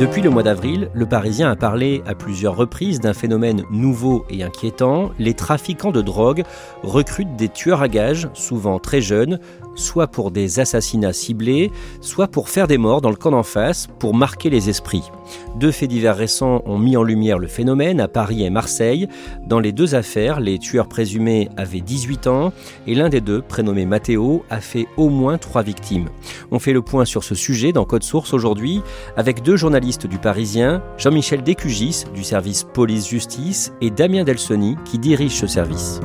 Depuis le mois d'avril, le Parisien a parlé à plusieurs reprises d'un phénomène nouveau et inquiétant. Les trafiquants de drogue recrutent des tueurs à gages, souvent très jeunes, soit pour des assassinats ciblés, soit pour faire des morts dans le camp d'en face, pour marquer les esprits. Deux faits divers récents ont mis en lumière le phénomène à Paris et Marseille. Dans les deux affaires, les tueurs présumés avaient 18 ans et l'un des deux, prénommé Matteo, a fait au moins trois victimes. On fait le point sur ce sujet dans Code Source aujourd'hui avec deux journalistes du Parisien, Jean-Michel Décugis du service police-justice et Damien Delsoni qui dirige ce service.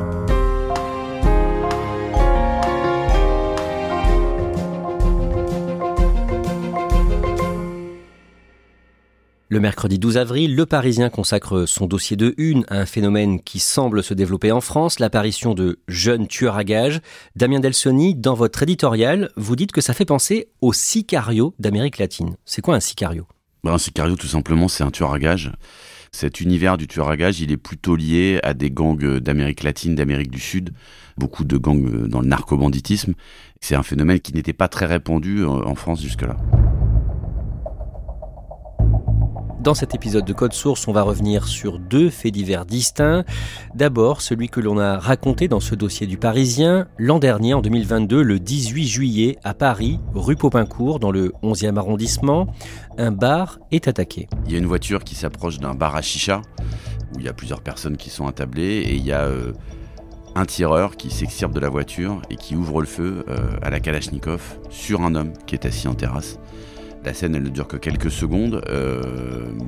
Le mercredi 12 avril, Le Parisien consacre son dossier de une à un phénomène qui semble se développer en France, l'apparition de jeunes tueurs à gages. Damien Delsoni, dans votre éditorial, vous dites que ça fait penser au sicario d'Amérique latine. C'est quoi un sicario? Ben, Un sicario, tout simplement, c'est un tueur à gages. Cet univers du tueur à gages, il est plutôt lié à des gangs d'Amérique latine, d'Amérique du Sud, beaucoup de gangs dans le narcobanditisme. C'est un phénomène qui n'était pas très répandu en France jusque-là. Dans cet épisode de Code Source, on va revenir sur deux faits divers distincts. D'abord, celui que l'on a raconté dans ce dossier du Parisien l'an dernier, en 2022, le 18 juillet, à Paris, rue Popincourt, dans le 11e arrondissement, un bar est attaqué. Il y a une voiture qui s'approche d'un bar à chicha, où il y a plusieurs personnes qui sont attablées, et il y a euh, un tireur qui s'extirpe de la voiture et qui ouvre le feu euh, à la Kalachnikov sur un homme qui est assis en terrasse. La scène, elle ne dure que quelques secondes, euh,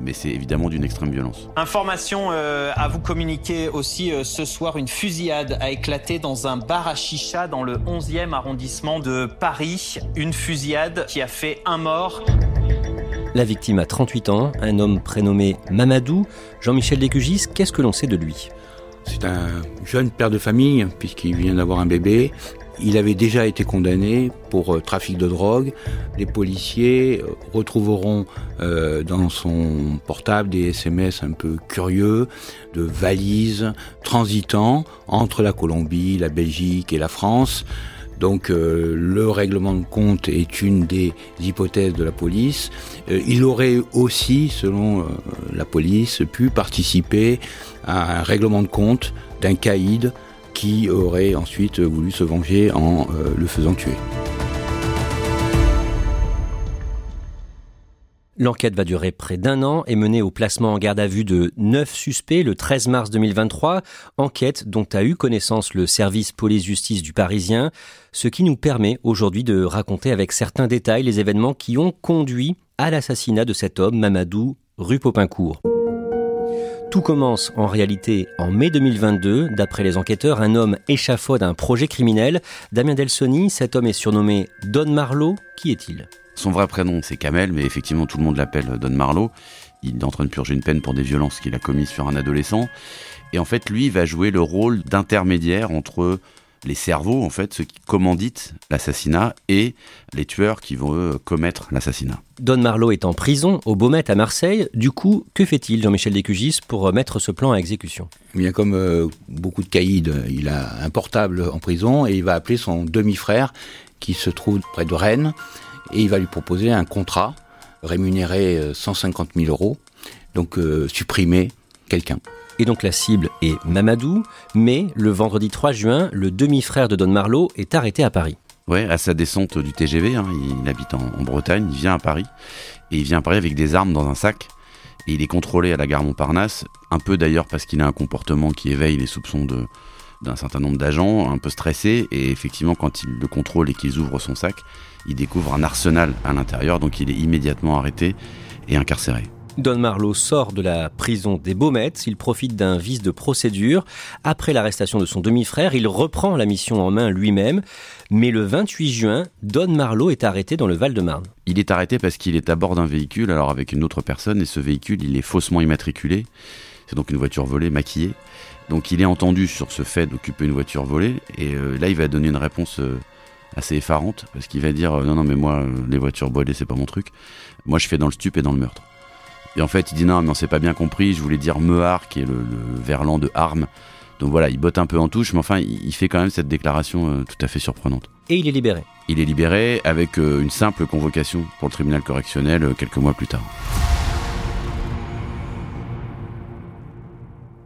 mais c'est évidemment d'une extrême violence. Information euh, à vous communiquer aussi euh, ce soir, une fusillade a éclaté dans un bar à chicha dans le 11e arrondissement de Paris. Une fusillade qui a fait un mort. La victime a 38 ans, un homme prénommé Mamadou. Jean-Michel Descugis, qu'est-ce que l'on sait de lui? C'est un jeune père de famille, puisqu'il vient d'avoir un bébé. Il avait déjà été condamné pour euh, trafic de drogue. Les policiers euh, retrouveront euh, dans son portable des SMS un peu curieux de valises transitant entre la Colombie, la Belgique et la France. Donc le règlement de compte est une des hypothèses de la police. il aurait aussi, selon la police, pu participer à un règlement de compte d'un caïd qui aurait ensuite voulu se venger en euh, le faisant tuer. L'enquête va durer près d'un an et mener au placement en garde à vue de neuf suspects le 13 mars 2023, enquête dont a eu connaissance le service police-justice du Parisien, ce qui nous permet aujourd'hui de raconter avec certains détails les événements qui ont conduit à l'assassinat de cet homme, Mamadou, rue Popincourt. Tout commence en réalité en mai 2022. D'après les enquêteurs, un homme échafaude un projet criminel. Damien Delsoni, cet homme est surnommé Don Marlowe. Qui est-il? Son vrai prénom, c'est Kamel, mais effectivement, tout le monde l'appelle Don Marlowe. Il est en train de purger une peine pour des violences qu'il a commises sur un adolescent. Et en fait, lui va jouer le rôle d'intermédiaire entre les cerveaux, en fait, ceux qui commanditent l'assassinat et les tueurs qui vont commettre l'assassinat. Don Marlowe est en prison au Baumet à Marseille. Du coup, que fait-il, Jean-Michel Descugis, pour mettre ce plan à exécution? Eh Bien comme euh, beaucoup de caïds, il a un portable en prison et il va appeler son demi-frère qui se trouve près de Rennes et il va lui proposer un contrat rémunéré 150 euh, 000 euros donc euh, supprimer quelqu'un. Et donc la cible est Mamadou, mais le vendredi 3 juin, le demi-frère de Don Marlowe est arrêté à Paris. Ouais, à sa descente du TGV, hein, il habite en, en, Bretagne, il vient à Paris, et il vient à Paris avec des armes dans un sac, et il est contrôlé à la gare Montparnasse, un peu d'ailleurs parce qu'il a un comportement qui éveille les soupçons de, d'un certain nombre d'agents, un peu stressés, et effectivement quand ils le contrôlent et qu'ils ouvrent son sac, ils découvrent un arsenal à l'intérieur, donc il est immédiatement arrêté et incarcéré. Don Marlowe sort de la prison des Baumettes, il profite d'un vice de procédure. Après l'arrestation de son demi-frère, il reprend la mission en main lui-même. Mais le 28 juin, Don Marlowe est arrêté dans le Val-de-Marne. Il est arrêté parce qu'il est à bord d'un véhicule, alors avec une autre personne, et ce véhicule, il est faussement immatriculé. C'est donc une voiture volée, maquillée. Donc il est entendu sur ce fait d'occuper une voiture volée, et euh, là il va donner une réponse euh, assez effarante, parce qu'il va dire euh, non non mais moi les voitures volées c'est pas mon truc, moi je fais dans le stup et dans le meurtre. Et en fait, il dit non, mais on s'est pas bien compris. Je voulais dire mehar, qui est le, le verlan de arme. Donc voilà, il botte un peu en touche, mais enfin, il, fait quand même cette déclaration euh, tout à fait surprenante. Et il est libéré. Il est libéré avec euh, une simple convocation pour le tribunal correctionnel euh, quelques mois plus tard.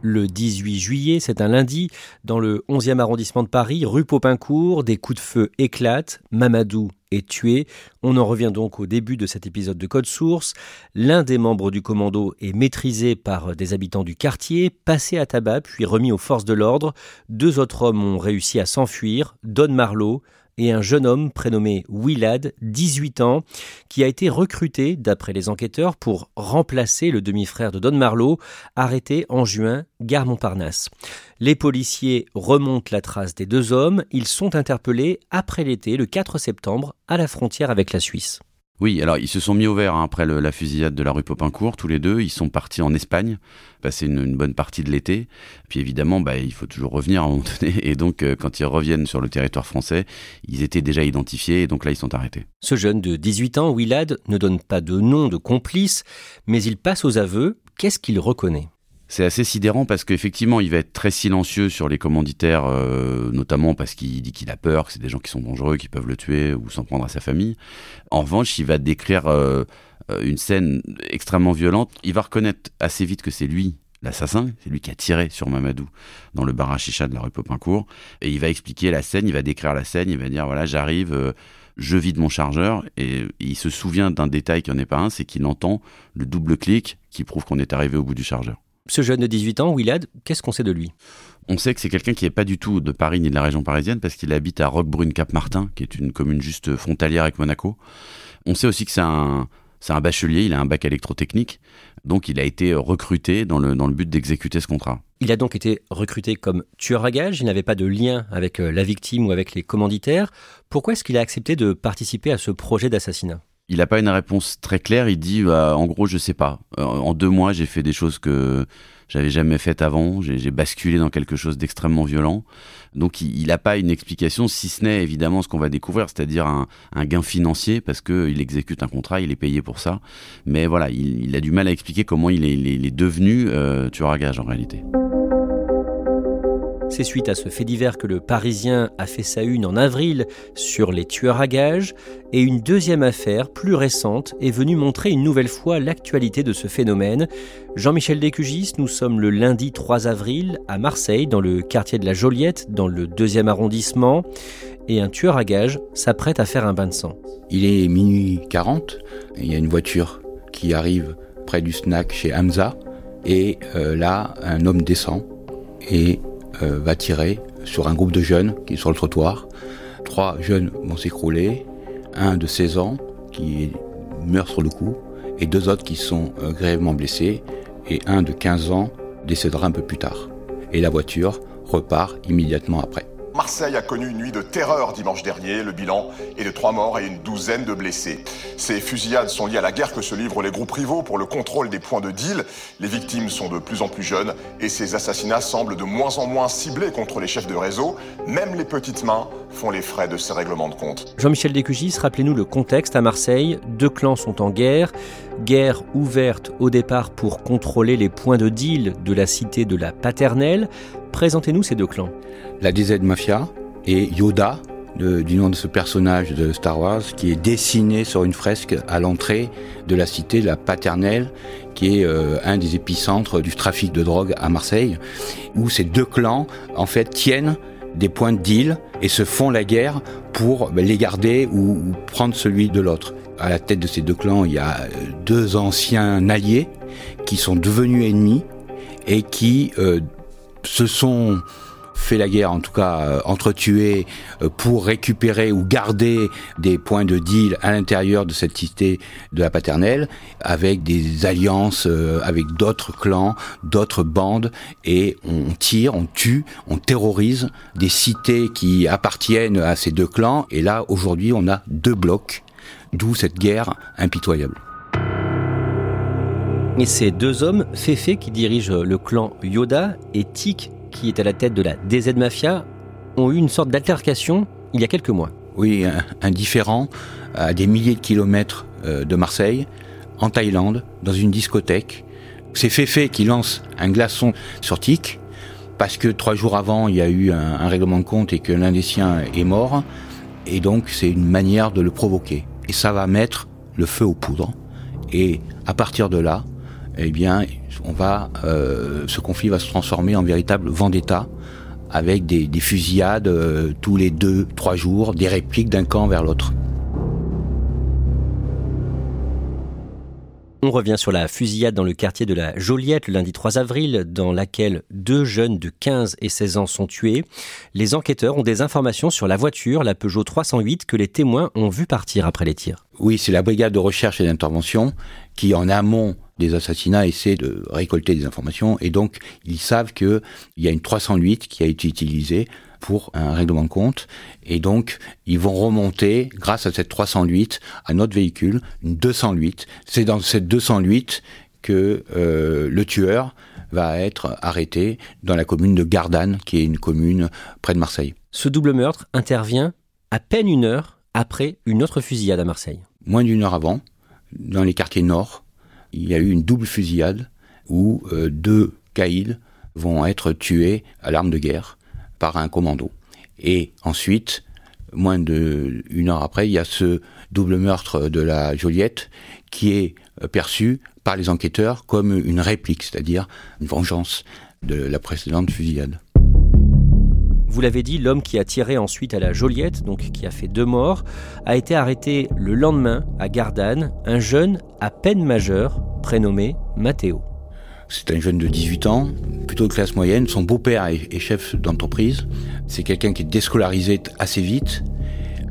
le 18 juillet, c'est un lundi, dans le 11e arrondissement de Paris, rue Popincourt, des coups de feu éclatent, Mamadou est tué. On en revient donc au début de cet épisode de Code Source. L'un des membres du commando est maîtrisé par des habitants du quartier, passé à tabac puis remis aux forces de l'ordre. Deux autres hommes ont réussi à s'enfuir, Don Marlowe, et un jeune homme prénommé Willad, 18 ans, qui a été recruté, d'après les enquêteurs, pour remplacer le demi-frère de Don Marlowe, arrêté en juin, gare Montparnasse. Les policiers remontent la trace des deux hommes, ils sont interpellés après l'été, le 4 septembre, à la frontière avec la Suisse. Oui, alors ils se sont mis au vert hein, après la fusillade de la rue Popincourt, tous les deux. Ils sont partis en Espagne, passer une, une bonne partie de l'été. Puis évidemment, bah, il faut toujours revenir à un moment donné. Et donc, euh, quand ils reviennent sur le territoire français, ils étaient déjà identifiés. Et donc là, ils sont arrêtés. Ce jeune de 18 ans, Willad, ne donne pas de nom de complice, mais il passe aux aveux. Qu'est-ce qu'il reconnaît? C'est assez sidérant parce qu'effectivement, il va être très silencieux sur les commanditaires, euh, notamment parce qu'il dit qu'il a peur, que c'est des gens qui sont dangereux, qui peuvent le tuer ou s'en prendre à sa famille. En revanche, il va décrire euh, une scène extrêmement violente. Il va reconnaître assez vite que c'est lui l'assassin, c'est lui qui a tiré sur Mamadou dans le bar à chicha de la rue Popincourt. Et il va expliquer la scène, il va décrire la scène, il va dire voilà, j'arrive. Euh, je vide mon chargeur et il se souvient d'un détail qui n'en est pas un, c'est qu'il entend le double clic qui prouve qu'on est arrivé au bout du chargeur. Ce jeune de 18 ans, Willad, qu'est-ce qu'on sait de lui? On sait que c'est quelqu'un qui n'est pas du tout de Paris ni de la région parisienne parce qu'il habite à Roquebrune-Cap-Martin, qui est une commune juste frontalière avec Monaco. On sait aussi que c'est un, c'est un bachelier, il a un bac électrotechnique, donc il a été recruté dans le, dans le but d'exécuter ce contrat. Il a donc été recruté comme tueur à gages, il n'avait pas de lien avec euh, la victime ou avec les commanditaires. Pourquoi est-ce qu'il a accepté de participer à ce projet d'assassinat? Il n'a pas une réponse très claire. Il dit, bah, en gros, je sais pas. Euh, en deux mois, j'ai fait des choses que j'avais jamais faites avant. J'ai basculé dans quelque chose d'extrêmement violent. Donc, il n'a pas une explication, si ce n'est évidemment ce qu'on va découvrir, c'est-à-dire un, un, gain financier, parce qu'il exécute un contrat, il est payé pour ça. Mais voilà, il, il a du mal à expliquer comment il est, il est devenu euh, tueur à gage en réalité. C'est suite à ce fait divers que le Parisien a fait sa une en avril sur les tueurs à gages, et une deuxième affaire, plus récente, est venue montrer une nouvelle fois l'actualité de ce phénomène. Jean-Michel Descugis, nous sommes le lundi 3 avril à Marseille, dans le quartier de la Joliette, dans le deuxième arrondissement, et un tueur à gages s'apprête à faire un bain de sang. Il est minuit 40, et il y a une voiture qui arrive près du snack chez Hamza, et euh, là, un homme descend, et euh, va tirer sur un groupe de jeunes qui est sur le trottoir. Trois jeunes vont s'écrouler, un de 16 ans qui meurt sur le coup, et deux autres qui sont euh, grièvement blessés, et un de 15 ans décédera un peu plus tard. Et la voiture repart immédiatement après. Marseille a connu une nuit de terreur dimanche dernier. Le bilan est de trois morts et une douzaine de blessés. Ces fusillades sont liées à la guerre que se livrent les groupes rivaux pour le contrôle des points de deal. Les victimes sont de plus en plus jeunes et ces assassinats semblent de moins en moins ciblés contre les chefs de réseau. Même les petites mains font les frais de ces règlements de compte. Jean-Michel Descugis, rappelez-nous le contexte à Marseille. Deux clans sont en guerre. Guerre ouverte au départ pour contrôler les points de deal de la cité de la Paternelle. Présentez-nous ces deux clans. La DZ Mafia et Yoda du nom de ce personnage de Star Wars qui est dessiné sur une fresque à l'entrée de la cité de la Paternelle, qui est euh, un des épicentres du trafic de drogue à Marseille, où ces deux clans en fait tiennent des points de deal et se font la guerre pour ben, les garder ou, prendre celui de l'autre. À la tête de ces deux clans, il y a euh, deux anciens alliés qui sont devenus ennemis et qui euh, se sont fait la guerre, en tout cas euh, entretués, euh, pour récupérer ou garder des points de deal à l'intérieur de cette cité de la paternelle, avec des alliances euh, avec d'autres clans, d'autres bandes, et on tire, on tue, on terrorise des cités qui appartiennent à ces deux clans, et là aujourd'hui on a deux blocs, d'où cette guerre impitoyable. Et ces deux hommes, Fefe qui dirige le clan Yoda et Tik qui est à la tête de la DZ Mafia, ont eu une sorte d'altercation il y a quelques mois. Oui, un, différent à des milliers de kilomètres euh, de Marseille, en Thaïlande, dans une discothèque. C'est Féfé qui lance un glaçon sur Tic, parce que trois jours avant, il y a eu un, un règlement de compte et que l'un des siens est mort. Et donc, c'est une manière de le provoquer. Et ça va mettre le feu aux poudres. Et à partir de là, eh bien, on va, euh, ce conflit va se transformer en véritable vendetta avec des, fusillades euh, tous les deux, trois jours, des répliques d'un camp vers l'autre. On revient sur la fusillade dans le quartier de la Joliette le lundi 3 avril, dans laquelle deux jeunes de 15 et 16 ans sont tués. Les enquêteurs ont des informations sur la voiture, la Peugeot 308, que les témoins ont vu partir après les tirs. Oui, c'est la brigade de recherche et d'intervention qui, en amont des assassinats essaient de récolter des informations et donc ils savent qu'il y a une 308 qui a été utilisée pour un règlement de compte et donc ils vont remonter grâce à cette 308 à notre véhicule, une 208. C'est dans cette 208 que euh, le tueur va être arrêté dans la commune de Gardanne, qui est une commune près de Marseille. Ce double meurtre intervient à peine une heure après une autre fusillade à Marseille. Moins d'une heure avant, dans les quartiers nord, il y a eu une double fusillade où euh, deux caïds vont être tués à l'arme de guerre par un commando. Et ensuite, moins d'une heure après, il y a ce double meurtre de la Joliette qui est euh, perçu par les enquêteurs comme une réplique, c'est-à-dire une vengeance de la précédente fusillade. Vous l'avez dit, l'homme qui a tiré ensuite à la Joliette, donc qui a fait deux morts, a été arrêté le lendemain à Gardanne, un jeune à peine majeur, prénommé Matteo. C'est un jeune de 18 ans, plutôt de classe moyenne. Son beau-père est chef d'entreprise. C'est quelqu'un qui est déscolarisé assez vite.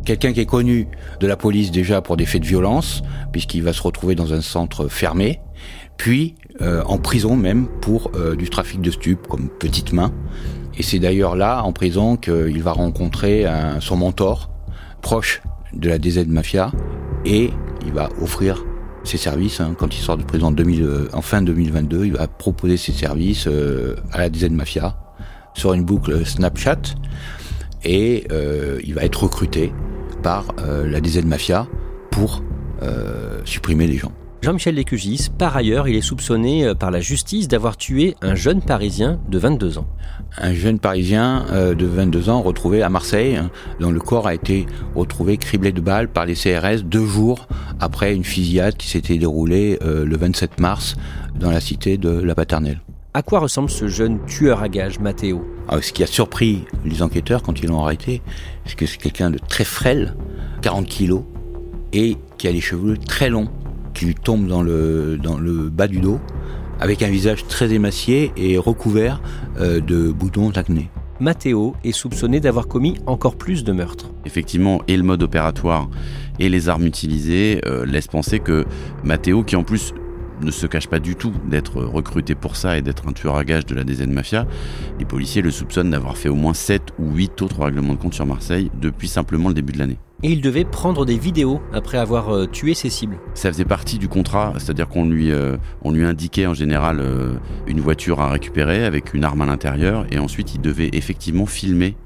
Quelqu'un qui est connu de la police déjà pour des faits de violence, puisqu'il va se retrouver dans un centre fermé, puis euh, en prison même pour euh, du trafic de stupes comme petite main. Et c'est d'ailleurs là, en prison, qu'il va rencontrer son mentor, proche de la DZ Mafia, et il va offrir ses services. Hein, quand il sort de prison en, 2000, euh, en fin 2022, il va proposer ses services euh, à la DZ Mafia sur une boucle Snapchat, et euh, il va être recruté par la DZ Mafia pour supprimer les gens. Jean-Michel Lécugis, par ailleurs, il est soupçonné euh, par la justice d'avoir tué un jeune Parisien de 22 ans. Un jeune Parisien euh, de 22 ans retrouvé à Marseille, hein, dont le corps a été retrouvé criblé de balles par les CRS deux jours après une fusillade qui s'était déroulée euh, le 27 mars dans la cité de la Paternelle. À quoi ressemble ce jeune tueur à gages, Mathéo? Ah, Ce qui a surpris les enquêteurs quand ils l'ont arrêté, c'est que c'est quelqu'un de très frêle, 40 kilos, et qui a les cheveux très longs qui lui tombe dans le, dans le bas du dos, avec un visage très émacié et recouvert euh, de boutons d'acné. Matteo est soupçonné d'avoir commis encore plus de meurtres. Effectivement, et le mode opératoire et les armes utilisées euh, laissent penser que Matteo, qui en plus ne se cache pas du tout d'être recruté pour ça et d'être un tueur à gages de la DZ Mafia, les policiers le soupçonnent d'avoir fait au moins 7 ou 8 autres règlements de compte sur Marseille depuis simplement le début de l'année et il devait prendre des vidéos après avoir euh, tué ses cibles. Ça faisait partie du contrat, c'est-à-dire qu'on lui, euh, lui indiquait en général euh, une voiture à récupérer avec une arme à l'intérieur et ensuite il devait effectivement filmer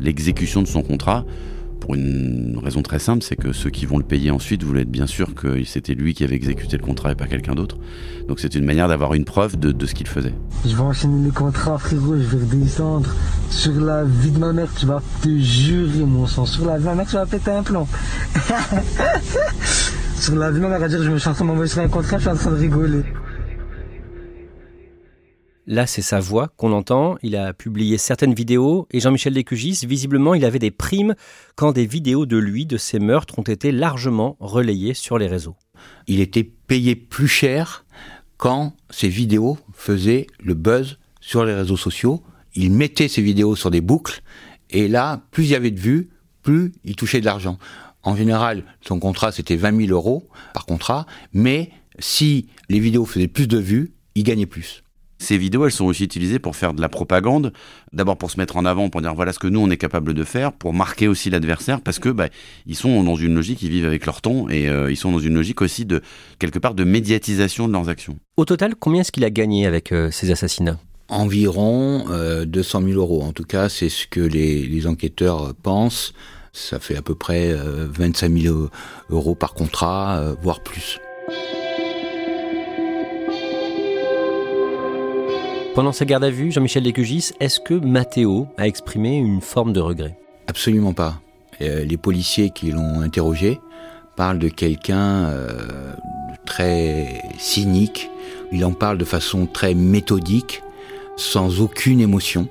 l'exécution de son contrat pour une raison très simple, c'est que ceux qui vont le payer ensuite voulaient être bien sûr que c'était lui qui avait exécuté le contrat et pas quelqu'un d'autre. Donc c'est une manière d'avoir une preuve de, ce qu'il faisait. Je vais enchaîner les contrats, frérot, je vais redescendre. Sur la vie de ma mère, tu vas te jurer, mon sang. Sur la vie de ma mère, tu vas péter un plan. sur la vie de ma mère, à dire, je me suis en train d'envoyer sur un contrat, je suis en train de rigoler. Là, c'est sa voix qu'on entend. Il a publié certaines vidéos et Jean-Michel Descugis, visiblement, il avait des primes quand des vidéos de lui, de ses meurtres, ont été largement relayées sur les réseaux. Il était payé plus cher quand ses vidéos faisaient le buzz sur les réseaux sociaux. Il mettait ses vidéos sur des boucles et là, plus il y avait de vues, plus il touchait de l'argent. En général, son contrat, c'était 20 000 euros par contrat, mais si les vidéos faisaient plus de vues, il gagnait plus. Ces vidéos, elles sont aussi utilisées pour faire de la propagande. D'abord pour se mettre en avant, pour dire voilà ce que nous on est capable de faire, pour marquer aussi l'adversaire, parce que bah, ils sont dans une logique, ils vivent avec leur temps et euh, ils sont dans une logique aussi de quelque part de médiatisation de leurs actions. Au total, combien est-ce qu'il a gagné avec euh, ces assassinats? Environ 200 euh, 000 euros. En tout cas, c'est ce que les, les, enquêteurs pensent. Ça fait à peu près 25 000 euros par contrat, voire plus. Pendant sa garde à vue, Jean-Michel Descugis, est-ce que Matteo a exprimé une forme de regret? Absolument pas. Euh, les policiers qui l'ont interrogé parlent de quelqu'un euh, très cynique. Il en parle de façon très méthodique, sans aucune émotion.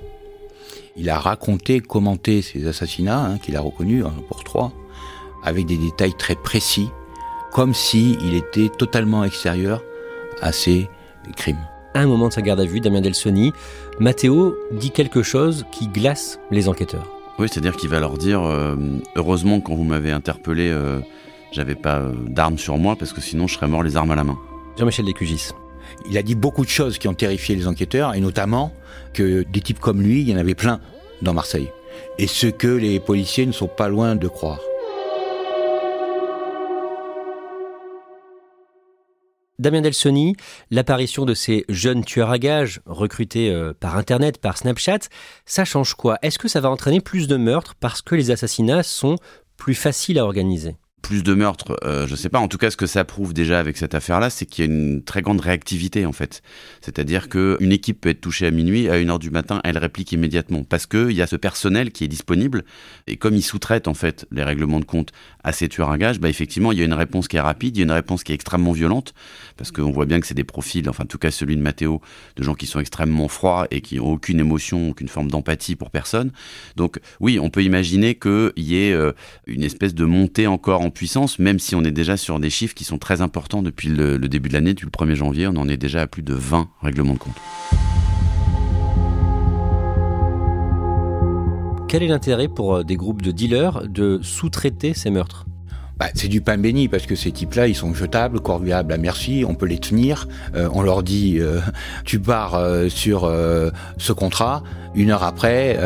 Il a raconté, commenté ces assassinats, hein, qu'il a reconnus pour trois, avec des détails très précis, comme s'il il était totalement extérieur à ces crimes un moment de sa garde à vue, Damien Delsoni, Matteo dit quelque chose qui glace les enquêteurs. Oui, c'est-à-dire qu'il va leur dire euh, heureusement quand vous m'avez interpellé, euh, j'avais pas euh, d'armes sur moi parce que sinon je serais mort les armes à la main. Jean-Michel Descugis. Il a dit beaucoup de choses qui ont terrifié les enquêteurs et notamment que des types comme lui, il y en avait plein dans Marseille. Et ce que les policiers ne sont pas loin de croire. Damien Delsoni, l'apparition de ces jeunes tueurs à gages recrutés euh, par Internet, par Snapchat, ça change quoi? Est-ce que ça va entraîner plus de meurtres parce que les assassinats sont plus faciles à organiser? Plus de meurtres, euh, je sais pas. En tout cas, ce que ça prouve déjà avec cette affaire-là, c'est qu'il y a une très grande réactivité en fait. C'est-à-dire qu'une équipe peut être touchée à minuit, à 1h du matin, elle réplique immédiatement parce qu'il y a ce personnel qui est disponible et comme ils sous-traitent en fait les règlements de compte à ces tueurs à gages, bah effectivement, il y a une réponse qui est rapide, il y a une réponse qui est extrêmement violente parce qu'on voit bien que c'est des profils, enfin en tout cas celui de Mathéo, de gens qui sont extrêmement froids et qui n'ont aucune émotion, aucune forme d'empathie pour personne. Donc oui, on peut imaginer qu'il y ait euh, une espèce de montée encore en puissance, même si on est déjà sur des chiffres qui sont très importants depuis le, début de l'année, depuis le 1er janvier, on en est déjà à plus de 20 règlements de compte. Quel est l'intérêt pour euh, des groupes de dealers de sous-traiter ces meurtres? Bah, c'est du pain béni parce que ces types-là, ils sont jetables, corvéables à merci, on peut les tenir. Euh, on leur dit, euh, tu pars sur ce contrat, une heure après,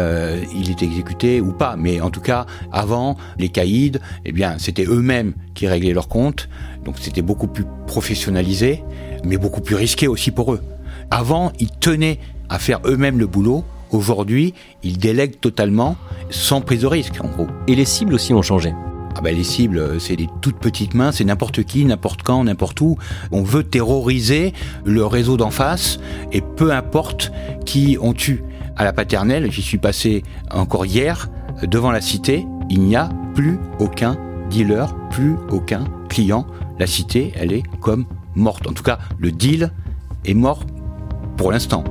il est exécuté ou pas. Mais en tout cas, avant, les caïds, eh bien, c'était eux-mêmes qui réglaient leurs comptes, donc c'était beaucoup plus professionnalisé, mais beaucoup plus risqué aussi pour eux. Avant, ils tenaient à faire eux-mêmes le boulot Aujourd'hui, ils délèguent totalement sans prise de risque, en gros. Et les cibles aussi ont changé ah ben les cibles, c'est des toutes petites mains, c'est n'importe qui, n'importe quand, n'importe où. On veut terroriser le réseau d'en face et peu importe qui on tue. À la paternelle, j'y suis passé encore hier, devant la cité, il n'y a plus aucun dealer, plus aucun client. La cité, elle est comme morte. En tout cas, le deal est mort pour l'instant.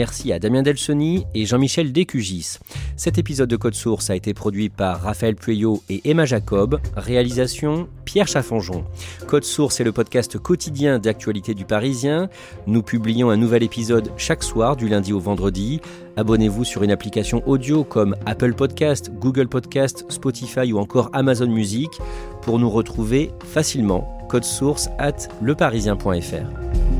Merci à Damien Delsoni et Jean-Michel Descugis. Cet épisode de Code Source a été produit par Raphaël Pueyo et Emma Jacob. Réalisation Pierre Chaffanjon. Code Source est le podcast quotidien d'actualité du Parisien. Nous publions un nouvel épisode chaque soir du lundi au vendredi. Abonnez-vous sur une application audio comme Apple Podcast, Google Podcast, Spotify ou encore Amazon Music pour nous retrouver facilement. Code source at leparisien.fr.